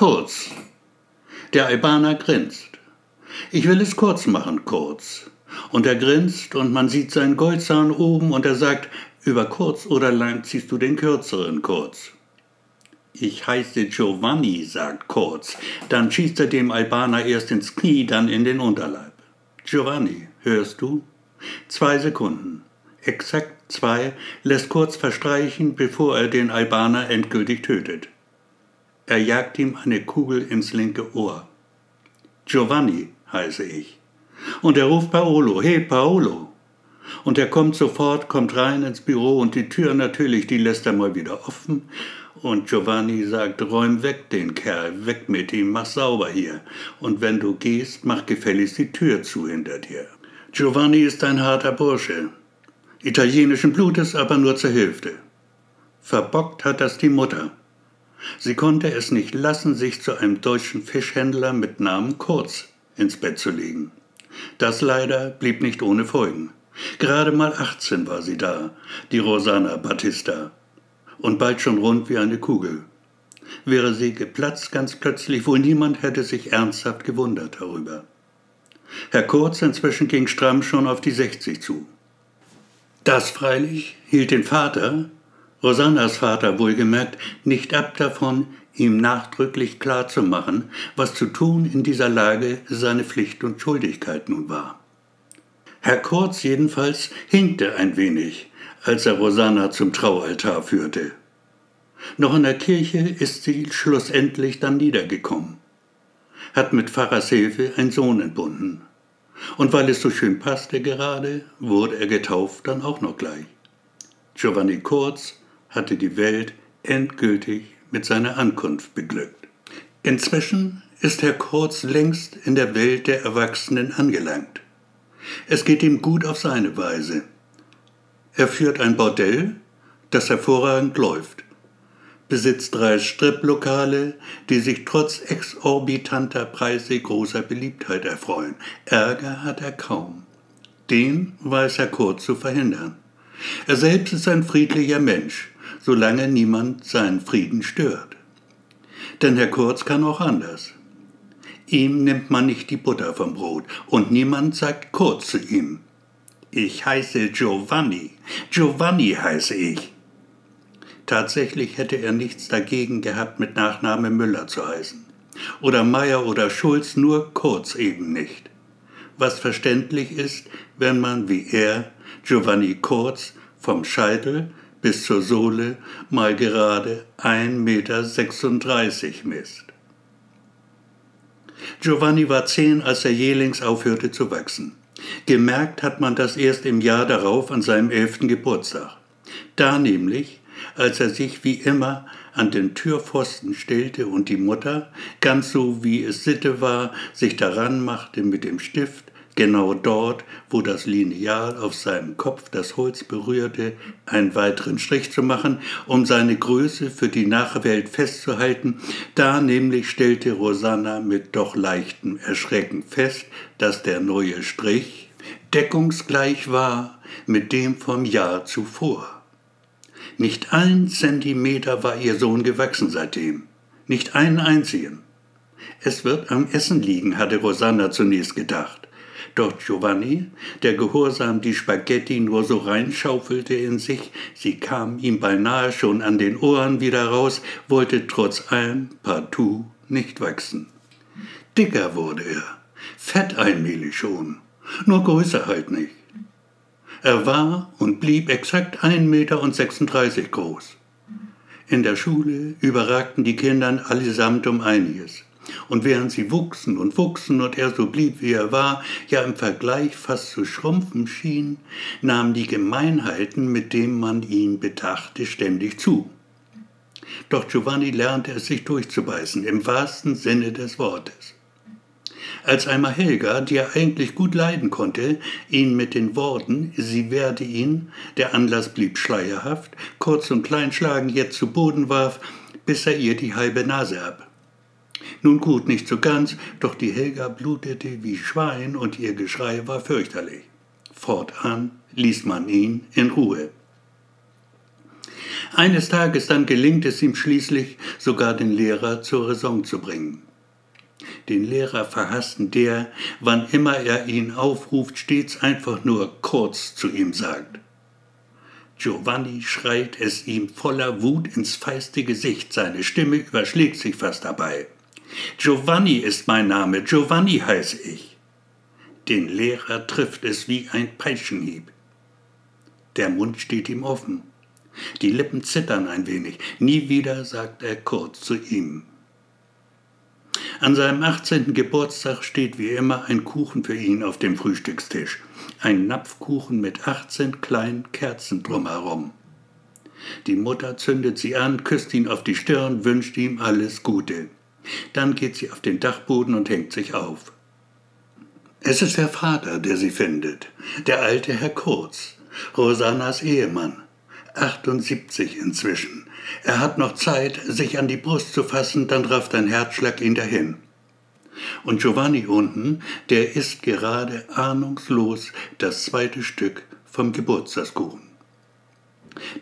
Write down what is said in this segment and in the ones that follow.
Kurz. Der Albaner grinst. Ich will es kurz machen, kurz. Und er grinst und man sieht seinen Goldzahn oben und er sagt, über kurz oder lang ziehst du den kürzeren kurz. Ich heiße Giovanni, sagt Kurz. Dann schießt er dem Albaner erst ins Knie, dann in den Unterleib. Giovanni, hörst du? Zwei Sekunden. Exakt zwei lässt Kurz verstreichen, bevor er den Albaner endgültig tötet. Er jagt ihm eine Kugel ins linke Ohr. Giovanni heiße ich. Und er ruft Paolo, hey Paolo. Und er kommt sofort, kommt rein ins Büro und die Tür natürlich, die lässt er mal wieder offen und Giovanni sagt, räum weg den Kerl, weg mit ihm, mach sauber hier. Und wenn du gehst, mach gefälligst die Tür zu hinter dir. Giovanni ist ein harter Bursche. Italienischen Blutes aber nur zur Hälfte. Verbockt hat das die Mutter. Sie konnte es nicht lassen, sich zu einem deutschen Fischhändler mit Namen Kurz ins Bett zu legen. Das leider blieb nicht ohne Folgen. Gerade mal 18 war sie da, die Rosanna Battista, und bald schon rund wie eine Kugel. Wäre sie geplatzt ganz plötzlich, wohl niemand hätte sich ernsthaft gewundert darüber. Herr Kurz inzwischen ging stramm schon auf die 60 zu. Das freilich hielt den Vater, Rosannas Vater wohlgemerkt, nicht ab davon, ihm nachdrücklich klarzumachen, was zu tun in dieser Lage seine Pflicht und Schuldigkeit nun war. Herr Kurz jedenfalls hinkte ein wenig, als er Rosanna zum Traualtar führte. Noch in der Kirche ist sie schlussendlich dann niedergekommen, hat mit Pfarrers Hilfe einen Sohn entbunden. Und weil es so schön passte gerade, wurde er getauft dann auch noch gleich. Giovanni Kurz hatte die Welt endgültig mit seiner Ankunft beglückt. Inzwischen ist Herr Kurz längst in der Welt der Erwachsenen angelangt. Es geht ihm gut auf seine Weise. Er führt ein Bordell, das hervorragend läuft, besitzt drei Striplokale, die sich trotz exorbitanter Preise großer Beliebtheit erfreuen. Ärger hat er kaum. Den weiß er kurz zu verhindern. Er selbst ist ein friedlicher Mensch, solange niemand seinen Frieden stört. Denn Herr Kurz kann auch anders. Ihm nimmt man nicht die Butter vom Brot und niemand sagt Kurz zu ihm. Ich heiße Giovanni. Giovanni heiße ich. Tatsächlich hätte er nichts dagegen gehabt, mit Nachname Müller zu heißen. Oder Meier oder Schulz, nur kurz eben nicht. Was verständlich ist, wenn man wie er Giovanni Kurz vom Scheitel bis zur Sohle mal gerade 1,36 Meter misst. Giovanni war zehn, als er jählings aufhörte zu wachsen. Gemerkt hat man das erst im Jahr darauf an seinem elften Geburtstag. Da nämlich, als er sich wie immer an den Türpfosten stellte und die Mutter, ganz so wie es Sitte war, sich daran machte mit dem Stift, genau dort, wo das Lineal auf seinem Kopf das Holz berührte, einen weiteren Strich zu machen, um seine Größe für die Nachwelt festzuhalten. Da nämlich stellte Rosanna mit doch leichtem Erschrecken fest, dass der neue Strich deckungsgleich war mit dem vom Jahr zuvor. Nicht ein Zentimeter war ihr Sohn gewachsen seitdem, nicht einen einzigen. Es wird am Essen liegen, hatte Rosanna zunächst gedacht. Doch Giovanni, der gehorsam die Spaghetti nur so reinschaufelte in sich, sie kam ihm beinahe schon an den Ohren wieder raus, wollte trotz allem partout nicht wachsen. Dicker wurde er, fett allmählich schon, nur größer halt nicht. Er war und blieb exakt 1,36 Meter groß. In der Schule überragten die Kinder allesamt um einiges. Und während sie wuchsen und wuchsen und er so blieb, wie er war, ja im Vergleich fast zu schrumpfen schien, nahmen die Gemeinheiten, mit denen man ihn bedachte, ständig zu. Doch Giovanni lernte es sich durchzubeißen, im wahrsten Sinne des Wortes. Als einmal Helga, die er eigentlich gut leiden konnte, ihn mit den Worten, sie werde ihn, der Anlass blieb schleierhaft, kurz und klein schlagen jetzt zu Boden warf, bis er ihr die halbe Nase ab. Nun gut, nicht so ganz, doch die Helga blutete wie Schwein und ihr Geschrei war fürchterlich. Fortan ließ man ihn in Ruhe. Eines Tages dann gelingt es ihm schließlich, sogar den Lehrer zur Raison zu bringen. Den Lehrer verhassten der, wann immer er ihn aufruft, stets einfach nur kurz zu ihm sagt. Giovanni schreit es ihm voller Wut ins feiste Gesicht, seine Stimme überschlägt sich fast dabei. Giovanni ist mein Name, Giovanni heiße ich. Den Lehrer trifft es wie ein Peitschenhieb. Der Mund steht ihm offen. Die Lippen zittern ein wenig. Nie wieder sagt er kurz zu ihm. An seinem 18. Geburtstag steht wie immer ein Kuchen für ihn auf dem Frühstückstisch. Ein Napfkuchen mit 18 kleinen Kerzen drumherum. Die Mutter zündet sie an, küsst ihn auf die Stirn, wünscht ihm alles Gute. Dann geht sie auf den Dachboden und hängt sich auf. Es ist der Vater, der sie findet, der alte Herr Kurz, Rosanas Ehemann, 78 inzwischen. Er hat noch Zeit, sich an die Brust zu fassen, dann rafft ein Herzschlag ihn dahin. Und Giovanni unten, der isst gerade ahnungslos das zweite Stück vom Geburtstagskuchen.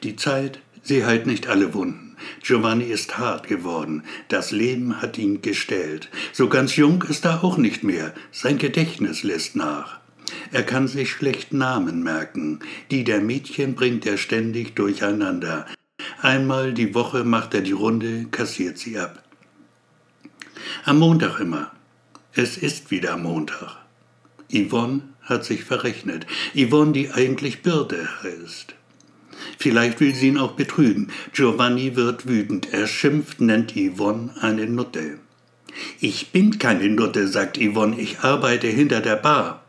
Die Zeit, sie heilt nicht alle Wunden. Giovanni ist hart geworden, das Leben hat ihn gestellt. So ganz jung ist er auch nicht mehr, sein Gedächtnis lässt nach. Er kann sich schlecht Namen merken, die der Mädchen bringt er ständig durcheinander. Einmal die Woche macht er die Runde, kassiert sie ab. Am Montag immer. Es ist wieder Montag. Yvonne hat sich verrechnet. Yvonne, die eigentlich Bürde heißt. Vielleicht will sie ihn auch betrügen. Giovanni wird wütend. Er schimpft, nennt Yvonne eine Nutte. Ich bin keine Nutte, sagt Yvonne. Ich arbeite hinter der Bar.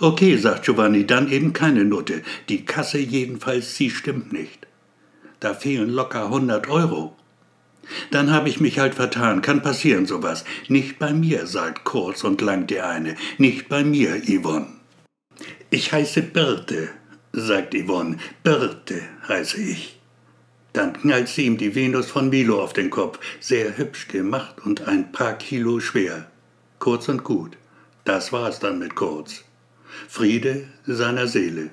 Okay, sagt Giovanni, dann eben keine Nutte. Die Kasse jedenfalls, sie stimmt nicht. Da fehlen locker 100 Euro. Dann habe ich mich halt vertan, kann passieren sowas. Nicht bei mir, sagt kurz und lang der eine. Nicht bei mir, Yvonne. Ich heiße Birte, sagt Yvonne. Birte heiße ich. Dann knallt sie ihm die Venus von Milo auf den Kopf, sehr hübsch gemacht und ein paar Kilo schwer. Kurz und gut. Das war's dann mit Kurz. Friede seiner Seele.